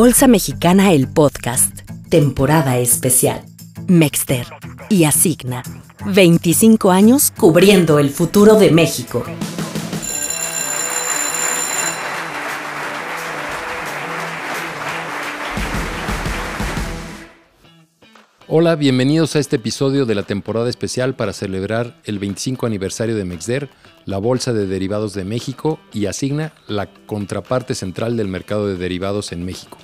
Bolsa Mexicana el Podcast, temporada especial. Mexter y Asigna, 25 años cubriendo el futuro de México. Hola, bienvenidos a este episodio de la temporada especial para celebrar el 25 aniversario de Mexder, la Bolsa de Derivados de México y Asigna, la contraparte central del mercado de derivados en México.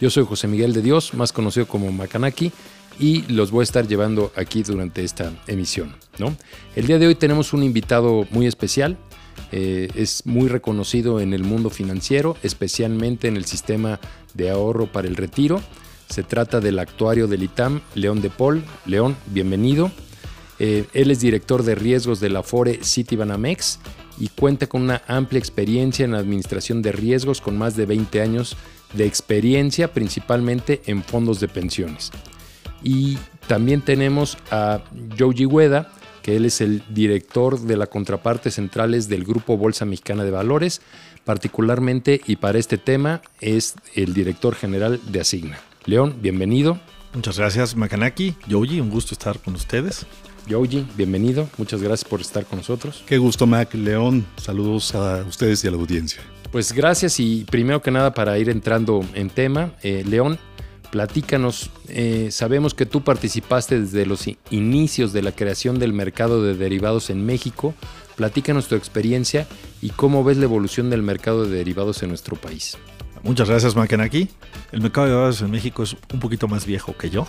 Yo soy José Miguel de Dios, más conocido como Macanaki, y los voy a estar llevando aquí durante esta emisión. ¿no? El día de hoy tenemos un invitado muy especial, eh, es muy reconocido en el mundo financiero, especialmente en el sistema de ahorro para el retiro se trata del actuario del ITAM, León de Paul. León, bienvenido. Eh, él es director de riesgos de la Fore Citibanamex y cuenta con una amplia experiencia en la administración de riesgos con más de 20 años de experiencia principalmente en fondos de pensiones. Y también tenemos a Joji Hueda, que él es el director de la contraparte centrales del Grupo Bolsa Mexicana de Valores, particularmente y para este tema es el director general de Asigna. León, bienvenido. Muchas gracias, Makanaki. Yoji, un gusto estar con ustedes. Yoji, bienvenido. Muchas gracias por estar con nosotros. Qué gusto, Mac. León, saludos a ustedes y a la audiencia. Pues gracias y primero que nada para ir entrando en tema, eh, León, platícanos, eh, sabemos que tú participaste desde los inicios de la creación del mercado de derivados en México, platícanos tu experiencia y cómo ves la evolución del mercado de derivados en nuestro país. Muchas gracias, aquí. El mercado de derivados en México es un poquito más viejo que yo.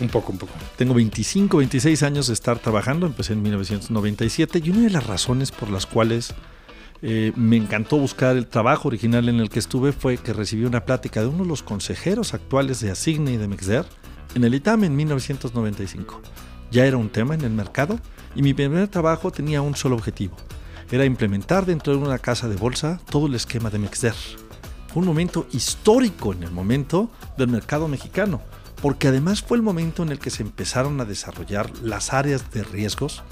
Un poco, un poco. Tengo 25, 26 años de estar trabajando, empecé en 1997 y una de las razones por las cuales eh, me encantó buscar el trabajo original en el que estuve fue que recibí una plática de uno de los consejeros actuales de Asigne y de Mexder en el ITAM en 1995. Ya era un tema en el mercado y mi primer trabajo tenía un solo objetivo. Era implementar dentro de una casa de bolsa todo el esquema de Mexder fue un momento histórico en el momento del mercado mexicano, porque además fue el momento en el que se empezaron a desarrollar las áreas de riesgos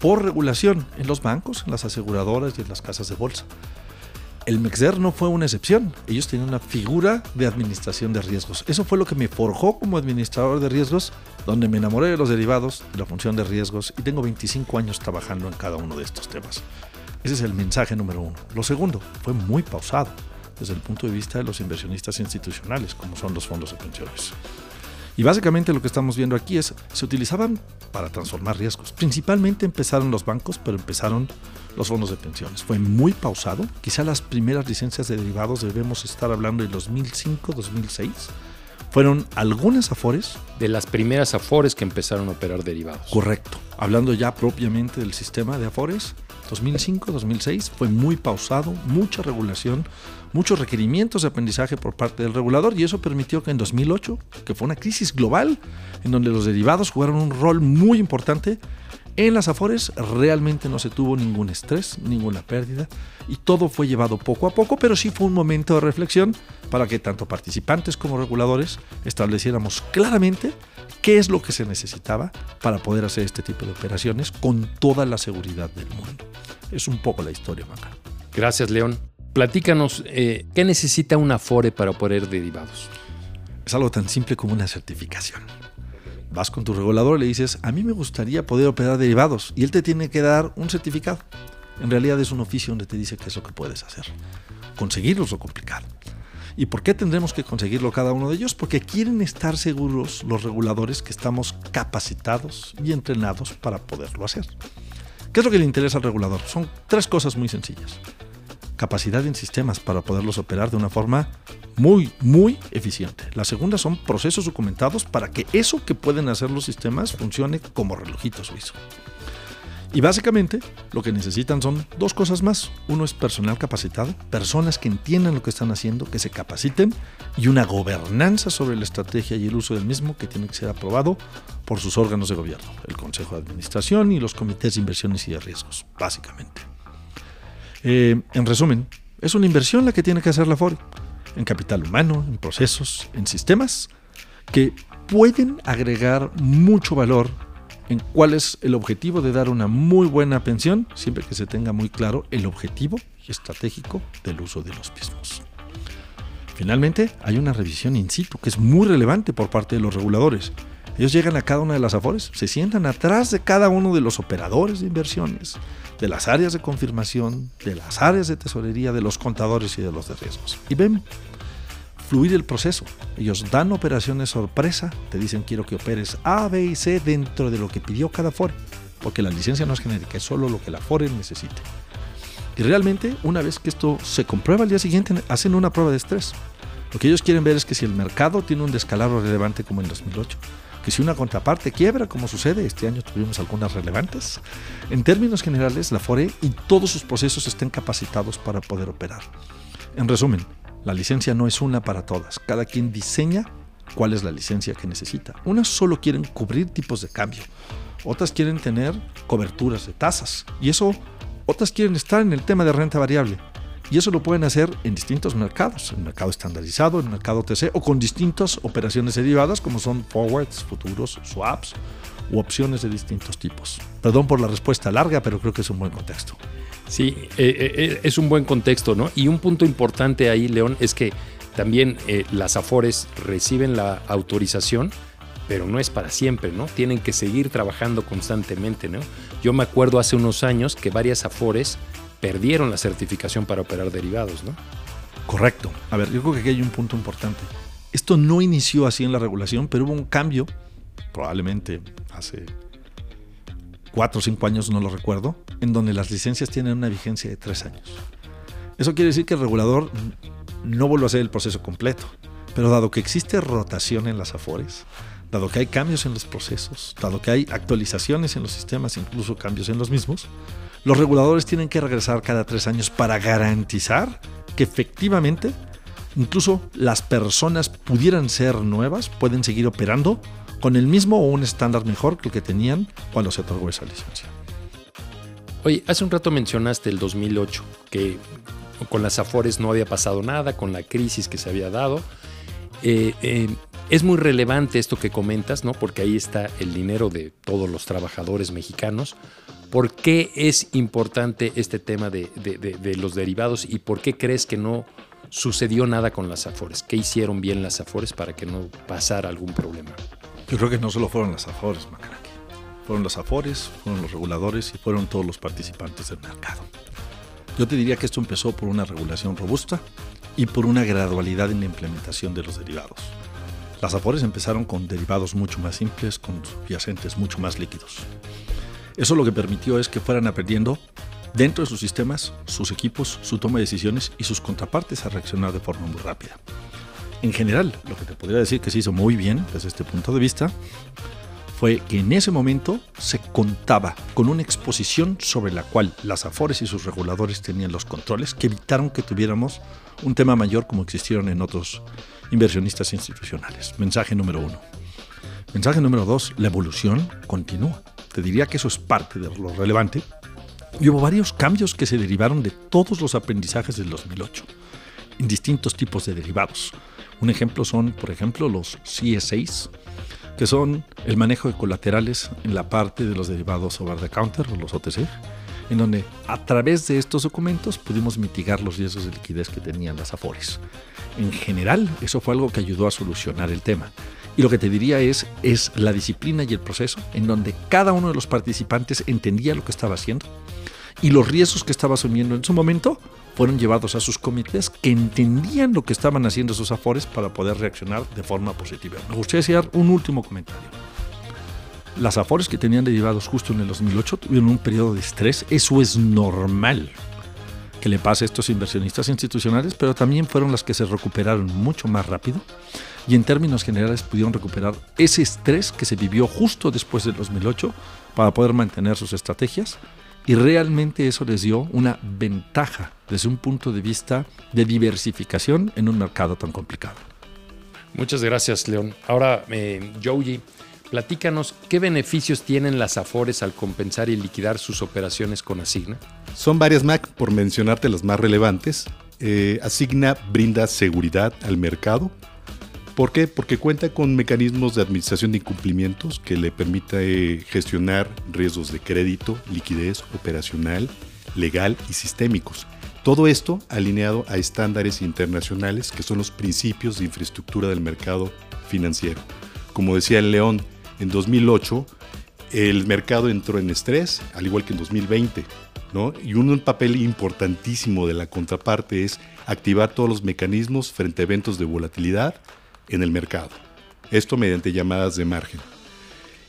por regulación en los bancos, en las aseguradoras y en las casas de bolsa. El MEXDER no fue una excepción. Ellos tenían una figura de administración de riesgos. Eso fue lo que me forjó como administrador de riesgos, donde me enamoré de los derivados, de la función de riesgos y tengo 25 años trabajando en cada uno de estos temas. Ese es el mensaje número uno. Lo segundo, fue muy pausado desde el punto de vista de los inversionistas institucionales, como son los fondos de pensiones. Y básicamente lo que estamos viendo aquí es, se utilizaban para transformar riesgos. Principalmente empezaron los bancos, pero empezaron los fondos de pensiones. Fue muy pausado. Quizá las primeras licencias de derivados debemos estar hablando de 2005, 2006. Fueron algunas afores. De las primeras afores que empezaron a operar derivados. Correcto. Hablando ya propiamente del sistema de afores, 2005, 2006 fue muy pausado, mucha regulación, muchos requerimientos de aprendizaje por parte del regulador y eso permitió que en 2008, que fue una crisis global en donde los derivados jugaron un rol muy importante, en las Afores realmente no se tuvo ningún estrés, ninguna pérdida y todo fue llevado poco a poco, pero sí fue un momento de reflexión para que tanto participantes como reguladores estableciéramos claramente qué es lo que se necesitaba para poder hacer este tipo de operaciones con toda la seguridad del mundo. Es un poco la historia, Maca. Gracias, León. Platícanos, eh, ¿qué necesita una Afore para operar derivados? Es algo tan simple como una certificación vas con tu regulador y le dices, a mí me gustaría poder operar derivados y él te tiene que dar un certificado. En realidad es un oficio donde te dice qué es lo que puedes hacer. Conseguirlo es lo complicado. ¿Y por qué tendremos que conseguirlo cada uno de ellos? Porque quieren estar seguros los reguladores que estamos capacitados y entrenados para poderlo hacer. ¿Qué es lo que le interesa al regulador? Son tres cosas muy sencillas capacidad en sistemas para poderlos operar de una forma muy, muy eficiente. La segunda son procesos documentados para que eso que pueden hacer los sistemas funcione como relojito suizo. Y básicamente lo que necesitan son dos cosas más. Uno es personal capacitado, personas que entiendan lo que están haciendo, que se capaciten, y una gobernanza sobre la estrategia y el uso del mismo que tiene que ser aprobado por sus órganos de gobierno, el Consejo de Administración y los comités de inversiones y de riesgos, básicamente. Eh, en resumen, es una inversión la que tiene que hacer la FORE en capital humano, en procesos, en sistemas que pueden agregar mucho valor en cuál es el objetivo de dar una muy buena pensión, siempre que se tenga muy claro el objetivo estratégico del uso de los mismos. Finalmente, hay una revisión in situ que es muy relevante por parte de los reguladores. Ellos llegan a cada una de las afores, se sientan atrás de cada uno de los operadores de inversiones, de las áreas de confirmación, de las áreas de tesorería, de los contadores y de los de riesgos. Y ven fluir el proceso. Ellos dan operaciones sorpresa, te dicen quiero que operes A, B y C dentro de lo que pidió cada afore, porque la licencia no es genérica, es solo lo que la afore necesite. Y realmente, una vez que esto se comprueba al día siguiente, hacen una prueba de estrés. Lo que ellos quieren ver es que si el mercado tiene un descalabro relevante como en 2008, que si una contraparte quiebra, como sucede, este año tuvimos algunas relevantes, en términos generales, la FORE y todos sus procesos estén capacitados para poder operar. En resumen, la licencia no es una para todas, cada quien diseña cuál es la licencia que necesita. Unas solo quieren cubrir tipos de cambio, otras quieren tener coberturas de tasas, y eso otras quieren estar en el tema de renta variable. Y eso lo pueden hacer en distintos mercados, en mercado estandarizado, en mercado TC o con distintas operaciones derivadas como son forwards, futuros, swaps u opciones de distintos tipos. Perdón por la respuesta larga, pero creo que es un buen contexto. Sí, eh, eh, eh, es un buen contexto, ¿no? Y un punto importante ahí, León, es que también las AFORES reciben la autorización pero no es para siempre, ¿no? Tienen que seguir trabajando constantemente, ¿no? Yo me acuerdo hace unos años que varias Afores perdieron la certificación para operar derivados, ¿no? Correcto. A ver, yo creo que aquí hay un punto importante. Esto no inició así en la regulación, pero hubo un cambio, probablemente hace cuatro o cinco años, no lo recuerdo, en donde las licencias tienen una vigencia de tres años. Eso quiere decir que el regulador no vuelve a hacer el proceso completo, pero dado que existe rotación en las afores, dado que hay cambios en los procesos, dado que hay actualizaciones en los sistemas, incluso cambios en los mismos, los reguladores tienen que regresar cada tres años para garantizar que efectivamente incluso las personas pudieran ser nuevas, pueden seguir operando con el mismo o un estándar mejor que el que tenían cuando se otorgó esa licencia. Oye, hace un rato mencionaste el 2008, que con las Afores no había pasado nada, con la crisis que se había dado. Eh, eh, es muy relevante esto que comentas, ¿no? Porque ahí está el dinero de todos los trabajadores mexicanos. ¿Por qué es importante este tema de, los derivados y por qué crees que no sucedió nada con las Afores? ¿Qué hicieron bien las Afores para que no pasara algún problema? Yo creo que no solo fueron las Afores, Macaraki. Fueron las Afores, fueron los reguladores y fueron todos los participantes del mercado. Yo te diría que esto empezó por una regulación robusta y por una gradualidad en la implementación de los derivados. Las Afores empezaron con derivados mucho más simples, con subyacentes mucho más líquidos. Eso lo que permitió es que fueran aprendiendo dentro de sus sistemas, sus equipos, su toma de decisiones y sus contrapartes a reaccionar de forma muy rápida. En general, lo que te podría decir que se hizo muy bien desde este punto de vista fue que en ese momento se contaba con una exposición sobre la cual las AFORES y sus reguladores tenían los controles que evitaron que tuviéramos un tema mayor como existieron en otros inversionistas institucionales. Mensaje número uno. Mensaje número dos, la evolución continúa. Te diría que eso es parte de lo relevante. Y hubo varios cambios que se derivaron de todos los aprendizajes del 2008 en distintos tipos de derivados. Un ejemplo son, por ejemplo, los CSAs, que son el manejo de colaterales en la parte de los derivados over the counter o los OTC, en donde a través de estos documentos pudimos mitigar los riesgos de liquidez que tenían las AFORES. En general, eso fue algo que ayudó a solucionar el tema. Y lo que te diría es, es la disciplina y el proceso en donde cada uno de los participantes entendía lo que estaba haciendo y los riesgos que estaba asumiendo en su momento fueron llevados a sus comités que entendían lo que estaban haciendo sus afores para poder reaccionar de forma positiva. Me gustaría hacer un último comentario. Las afores que tenían derivados justo en el 2008 tuvieron un periodo de estrés, eso es normal que le pase a estos inversionistas institucionales, pero también fueron las que se recuperaron mucho más rápido y en términos generales pudieron recuperar ese estrés que se vivió justo después del 2008 para poder mantener sus estrategias y realmente eso les dio una ventaja desde un punto de vista de diversificación en un mercado tan complicado. Muchas gracias, León. Ahora, eh, Joji, Platícanos qué beneficios tienen las Afores al compensar y liquidar sus operaciones con Asigna. Son varias, Mac, por mencionarte las más relevantes. Eh, Asigna brinda seguridad al mercado. ¿Por qué? Porque cuenta con mecanismos de administración de incumplimientos que le permite gestionar riesgos de crédito, liquidez operacional, legal y sistémicos. Todo esto alineado a estándares internacionales que son los principios de infraestructura del mercado financiero. Como decía el León, en 2008 el mercado entró en estrés, al igual que en 2020. ¿no? Y un papel importantísimo de la contraparte es activar todos los mecanismos frente a eventos de volatilidad en el mercado. Esto mediante llamadas de margen.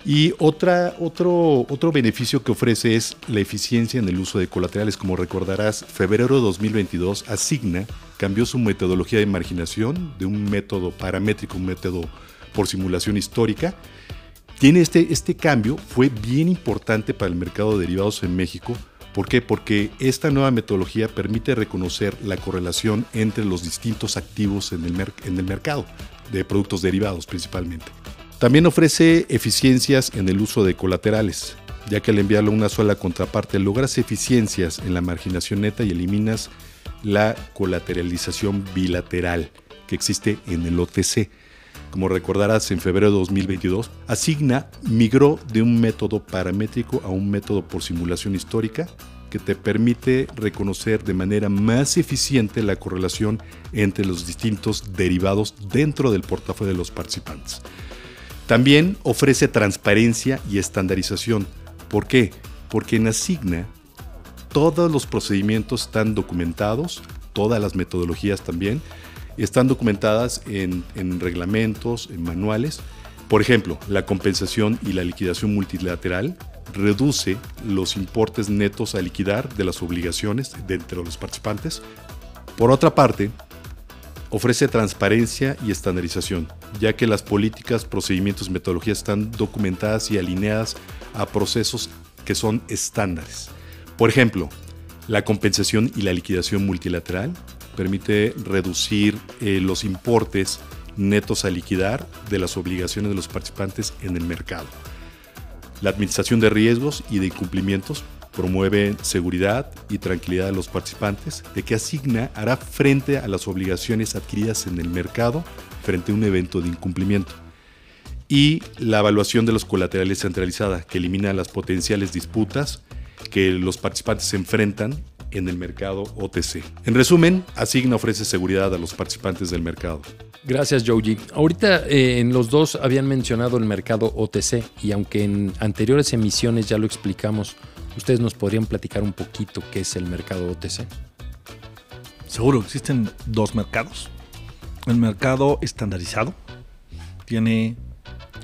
Y otra, otro, otro beneficio que ofrece es la eficiencia en el uso de colaterales. Como recordarás, febrero de 2022, Asigna cambió su metodología de marginación de un método paramétrico, un método por simulación histórica. Tiene este, este cambio, fue bien importante para el mercado de derivados en México. ¿Por qué? Porque esta nueva metodología permite reconocer la correlación entre los distintos activos en el, en el mercado, de productos derivados principalmente. También ofrece eficiencias en el uso de colaterales, ya que al enviarlo a una sola contraparte logras eficiencias en la marginación neta y eliminas la colateralización bilateral que existe en el OTC. Como recordarás, en febrero de 2022, Asigna migró de un método paramétrico a un método por simulación histórica que te permite reconocer de manera más eficiente la correlación entre los distintos derivados dentro del portafolio de los participantes. También ofrece transparencia y estandarización. ¿Por qué? Porque en Asigna todos los procedimientos están documentados, todas las metodologías también, están documentadas en, reglamentos, en manuales. Por ejemplo, la compensación y la liquidación multilateral reduce los importes netos a liquidar de las obligaciones de entre los participantes. Por otra parte, ofrece transparencia y estandarización, ya que las políticas, procedimientos y metodologías están documentadas y alineadas a procesos que son estándares. Por ejemplo, la compensación y la liquidación multilateral permite reducir eh, los importes netos a liquidar de las obligaciones de los participantes en el mercado. La administración de riesgos y de incumplimientos promueve seguridad y tranquilidad de los participantes de que Asigna hará frente a las obligaciones adquiridas en el mercado frente a un evento de incumplimiento. Y la evaluación de los colaterales centralizada, que elimina las potenciales disputas que los participantes enfrentan en el mercado OTC. En resumen, Asigna ofrece seguridad a los participantes del mercado. Gracias, Joji. Ahorita eh, en los dos habían mencionado el mercado OTC y aunque en anteriores emisiones ya lo explicamos, ¿Ustedes nos podrían platicar un poquito qué es el mercado OTC? Seguro, existen dos mercados. El mercado estandarizado tiene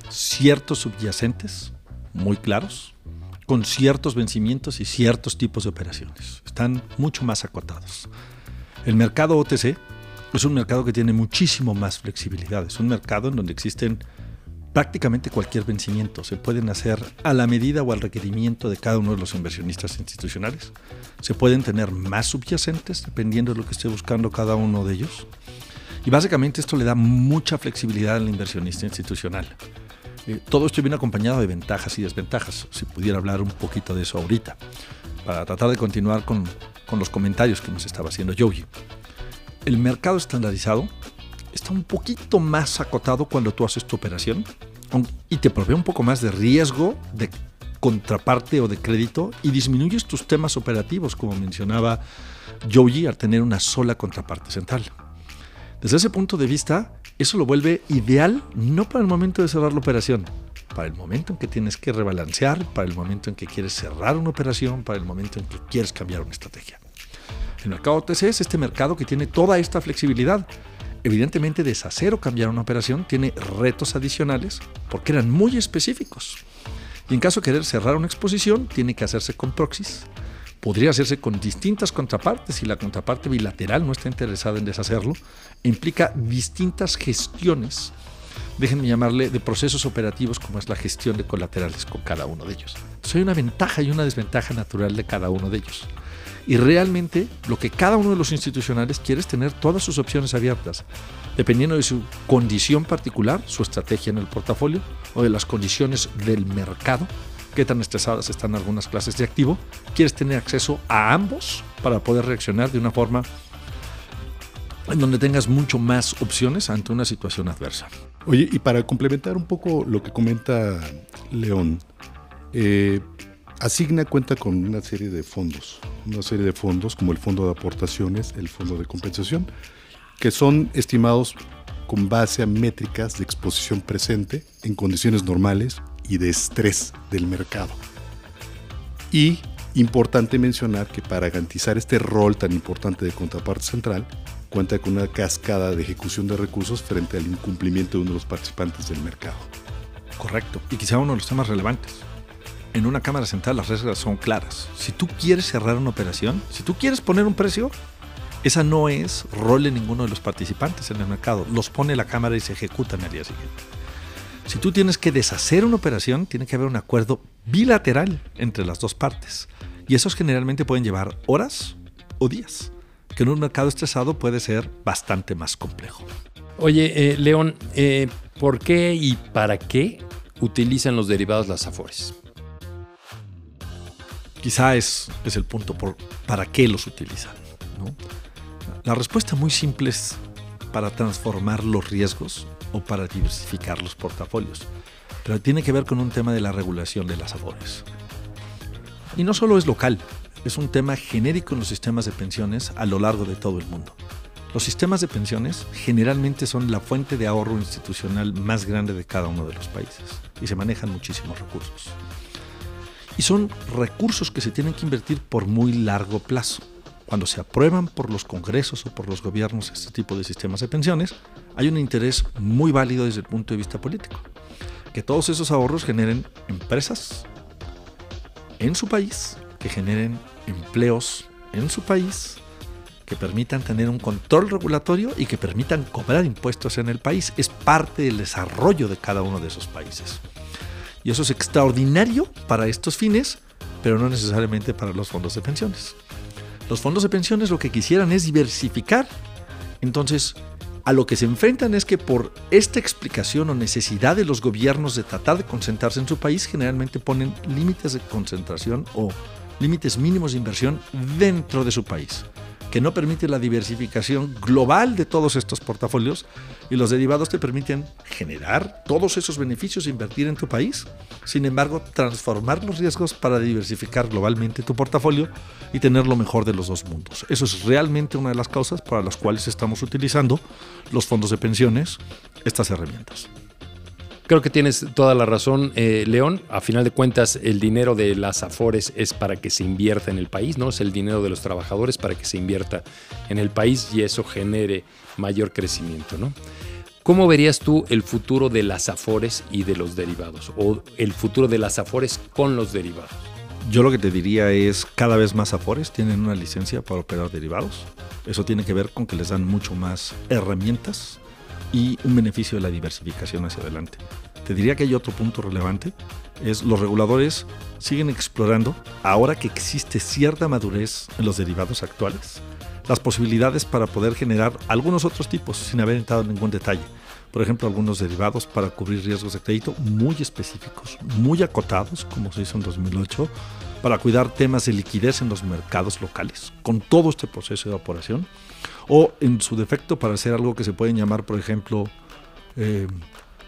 ciertos subyacentes muy claros, con ciertos vencimientos y ciertos tipos de operaciones. Están mucho más acotados. El mercado OTC es un mercado que tiene muchísimo más flexibilidad. Es un mercado en donde existen prácticamente cualquier vencimiento. Se pueden hacer a la medida o al requerimiento de cada uno de los inversionistas institucionales. Se pueden tener más subyacentes dependiendo de lo que esté buscando cada uno de ellos. Y básicamente esto le da mucha flexibilidad al inversionista institucional. Eh, todo esto viene acompañado de ventajas y desventajas. Si pudiera hablar un poquito de eso ahorita, para tratar de continuar con, con los comentarios que nos estaba haciendo Yogi. El mercado estandarizado está un poquito más acotado cuando tú haces tu operación y te provee un poco más de riesgo de contraparte o de crédito y disminuyes tus temas operativos, como mencionaba Joey, al tener una sola contraparte central. Desde ese punto de vista, eso lo vuelve ideal no para el momento de cerrar la operación, para el momento en que tienes que rebalancear, para el momento en que quieres cerrar una operación, para el momento en que quieres cambiar una estrategia. El mercado OTC es este mercado que tiene toda esta flexibilidad Evidentemente, deshacer o cambiar una operación tiene retos adicionales porque eran muy específicos. Y en caso de querer cerrar una exposición, tiene que hacerse con proxies. Podría hacerse con distintas contrapartes si la contraparte bilateral no está interesada en deshacerlo. Implica distintas gestiones, déjenme llamarle, de procesos operativos como es la gestión de colaterales con cada uno de ellos. Soy hay una ventaja y una desventaja natural de cada uno de ellos. Y realmente lo que cada uno de los institucionales quiere es tener todas sus opciones abiertas, dependiendo de su condición particular, su estrategia en el portafolio o de las condiciones del mercado, qué tan estresadas están algunas clases de activo, quieres tener acceso a ambos para poder reaccionar de una forma en donde tengas mucho más opciones ante una situación adversa. Oye, y para complementar un poco lo que comenta León, eh, Asigna cuenta con una serie de fondos una serie de fondos como el fondo de aportaciones, el fondo de compensación, que son estimados con base a métricas de exposición presente en condiciones normales y de estrés del mercado. Y importante mencionar que para garantizar este rol tan importante de contraparte central, cuenta con una cascada de ejecución de recursos frente al incumplimiento de uno de los participantes del mercado. Correcto. Y quizá uno de los temas relevantes. En una cámara central las reglas son claras. Si tú quieres cerrar una operación, si tú quieres poner un precio, esa no es rol de ninguno de los participantes en el mercado. Los pone la cámara y se ejecutan al día siguiente. Si tú tienes que deshacer una operación, tiene que haber un acuerdo bilateral entre las dos partes. Y esos generalmente pueden llevar horas o días, que en un mercado estresado puede ser bastante más complejo. Oye, eh, León, eh, ¿por qué y para qué utilizan los derivados las afores? Quizá es, es el punto por para qué los utilizan. La respuesta muy simple es para transformar los riesgos o para diversificar los portafolios, pero tiene que ver con un tema de la regulación de las afores. Y no solo es local, es un tema genérico en los sistemas de pensiones a lo largo de todo el mundo. Los sistemas de pensiones generalmente son la fuente de ahorro institucional más grande de cada uno de los países y se manejan muchísimos recursos. Y son recursos que se tienen que invertir por muy largo plazo. Cuando se aprueban por los congresos o por los gobiernos este tipo de sistemas de pensiones, hay un interés muy válido desde el punto de vista político. Que todos esos ahorros generen empresas en su país, que generen empleos en su país, que permitan tener un control regulatorio y que permitan cobrar impuestos en el país. Es parte del desarrollo de cada uno de esos países. Y eso es extraordinario para estos fines, pero no necesariamente para los fondos de pensiones. Los fondos de pensiones lo que quisieran es diversificar. Entonces, a lo que se enfrentan es que por esta explicación o necesidad de los gobiernos de tratar de concentrarse en su país, generalmente ponen límites de concentración o límites mínimos de inversión dentro de su país que no permite la diversificación global de todos estos portafolios y los derivados te permiten generar todos esos beneficios e invertir en tu país, sin embargo transformar los riesgos para diversificar globalmente tu portafolio y tener lo mejor de los dos mundos. Eso es realmente una de las causas para las cuales estamos utilizando los fondos de pensiones, estas herramientas. Creo que tienes toda la razón, eh, León. A final de cuentas, el dinero de las Afores es para que se invierta en el país, ¿no? Es el dinero de los trabajadores para que se invierta en el país y eso genere mayor crecimiento, ¿no? ¿Cómo verías tú el futuro de las Afores y de los derivados? O el futuro de las Afores con los derivados. Yo lo que te diría es cada vez más Afores tienen una licencia para operar derivados. Eso tiene que ver con que les dan mucho más herramientas y un beneficio de la diversificación hacia adelante. Te diría que hay otro punto relevante, es los reguladores siguen explorando, ahora que existe cierta madurez en los derivados actuales, las posibilidades para poder generar algunos otros tipos sin haber entrado en ningún detalle. Por ejemplo, algunos derivados para cubrir riesgos de crédito muy específicos, muy acotados, como se hizo en 2008, para cuidar temas de liquidez en los mercados locales, con todo este proceso de evaporación o en su defecto para hacer algo que se pueden llamar, por ejemplo, eh,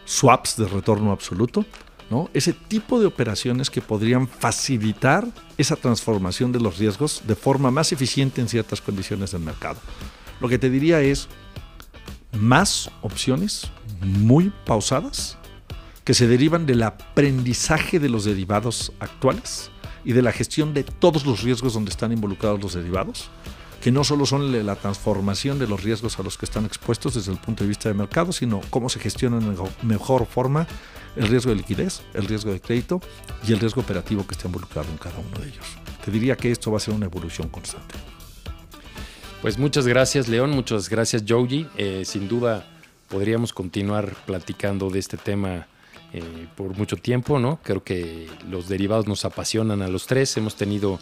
swaps de retorno absoluto, ¿no? Ese tipo de operaciones que podrían facilitar esa transformación de los riesgos de forma más eficiente en ciertas condiciones del mercado. Lo que te diría es más opciones muy pausadas que se derivan del aprendizaje de los derivados actuales y de la gestión de todos los riesgos donde están involucrados los derivados que no solo son la transformación de los riesgos a los que están expuestos desde el punto de vista de mercado, sino cómo se gestiona en mejor forma el riesgo de liquidez, el riesgo de crédito y el riesgo operativo que está involucrado en cada uno de ellos. Te diría que esto va a ser una evolución constante. Pues muchas gracias León, muchas gracias Joji. Eh, sin duda podríamos continuar platicando de este tema eh, por mucho tiempo, ¿no? Creo que los derivados nos apasionan a los tres. Hemos tenido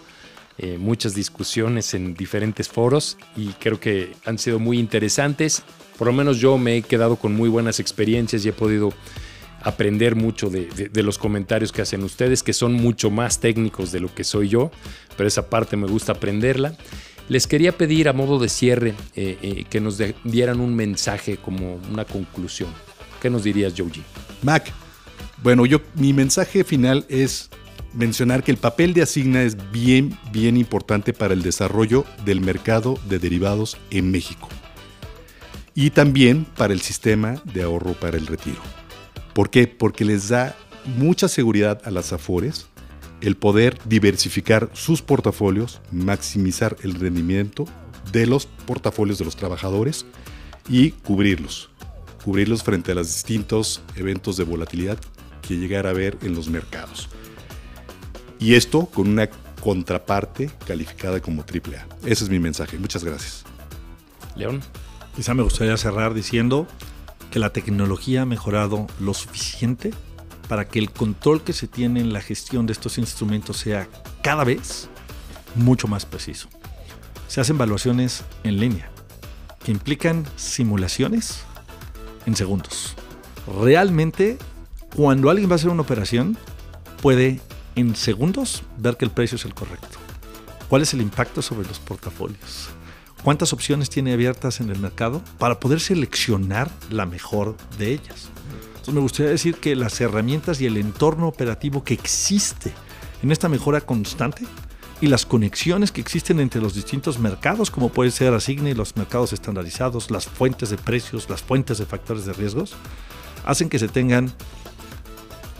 eh, muchas discusiones en diferentes foros y creo que han sido muy interesantes. Por lo menos yo me he quedado con muy buenas experiencias y he podido aprender mucho de, los comentarios que hacen ustedes, que son mucho más técnicos de lo que soy yo, pero esa parte me gusta aprenderla. Les quería pedir a modo de cierre eh, eh, que nos dieran un mensaje como una conclusión. ¿Qué nos dirías, Joji? Mac, bueno, yo mi mensaje final es mencionar que el papel de Asigna es bien, bien importante para el desarrollo del mercado de derivados en México y también para el sistema de ahorro para el retiro. ¿Por qué? Porque les da mucha seguridad a las AFORES el poder diversificar sus portafolios, maximizar el rendimiento de los portafolios de los trabajadores y cubrirlos. Cubrirlos frente a los distintos eventos de volatilidad que llegara a haber en los mercados. Y esto con una contraparte calificada como AAA. Ese es mi mensaje. Muchas gracias. León. Quizá me gustaría cerrar diciendo que la tecnología ha mejorado lo suficiente para que el control que se tiene en la gestión de estos instrumentos sea cada vez mucho más preciso. Se hacen evaluaciones en línea que implican simulaciones en segundos. Realmente, cuando alguien va a hacer una operación, puede en segundos ver que el precio es el correcto. ¿Cuál es el impacto sobre los portafolios? ¿Cuántas opciones tiene abiertas en el mercado para poder seleccionar la mejor de ellas? Entonces me gustaría decir que las herramientas y el entorno operativo que existe en esta mejora constante y las conexiones que existen entre los distintos mercados, como puede ser Asigne, los mercados estandarizados, las fuentes de precios, las fuentes de factores de riesgos, hacen que se tengan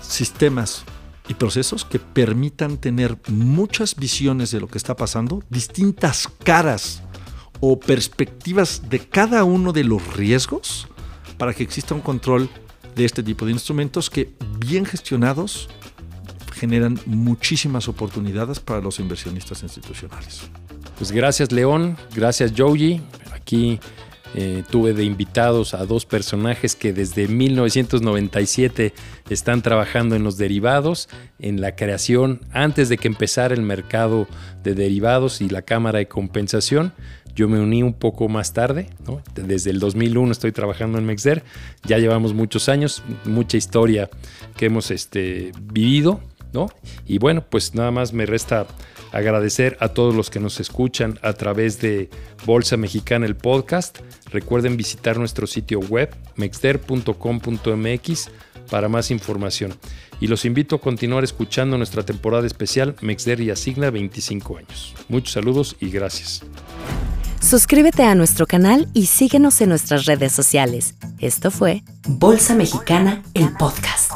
sistemas y procesos que permitan tener muchas visiones de lo que está pasando, distintas caras o perspectivas de cada uno de los riesgos para que exista un control de este tipo de instrumentos que bien gestionados generan muchísimas oportunidades para los inversionistas institucionales. Pues gracias León, gracias Joji. Aquí eh, tuve de invitados a dos personajes que desde 1997 están trabajando en los derivados, en la creación, antes de que empezara el mercado de derivados y la Cámara de Compensación. Yo me uní un poco más tarde, desde el 2001 estoy trabajando en Mexder, ya llevamos muchos años, mucha historia que hemos este, vivido, ¿no? Y bueno, pues nada más me resta agradecer a todos los que nos escuchan a través de Bolsa Mexicana el podcast. Recuerden visitar nuestro sitio web mexder.com.mx para más información. Y los invito a continuar escuchando nuestra temporada especial Mexder y Asigna 25 años. Muchos saludos y gracias. Suscríbete a nuestro canal y síguenos en nuestras redes sociales. Esto fue Bolsa Mexicana, el podcast.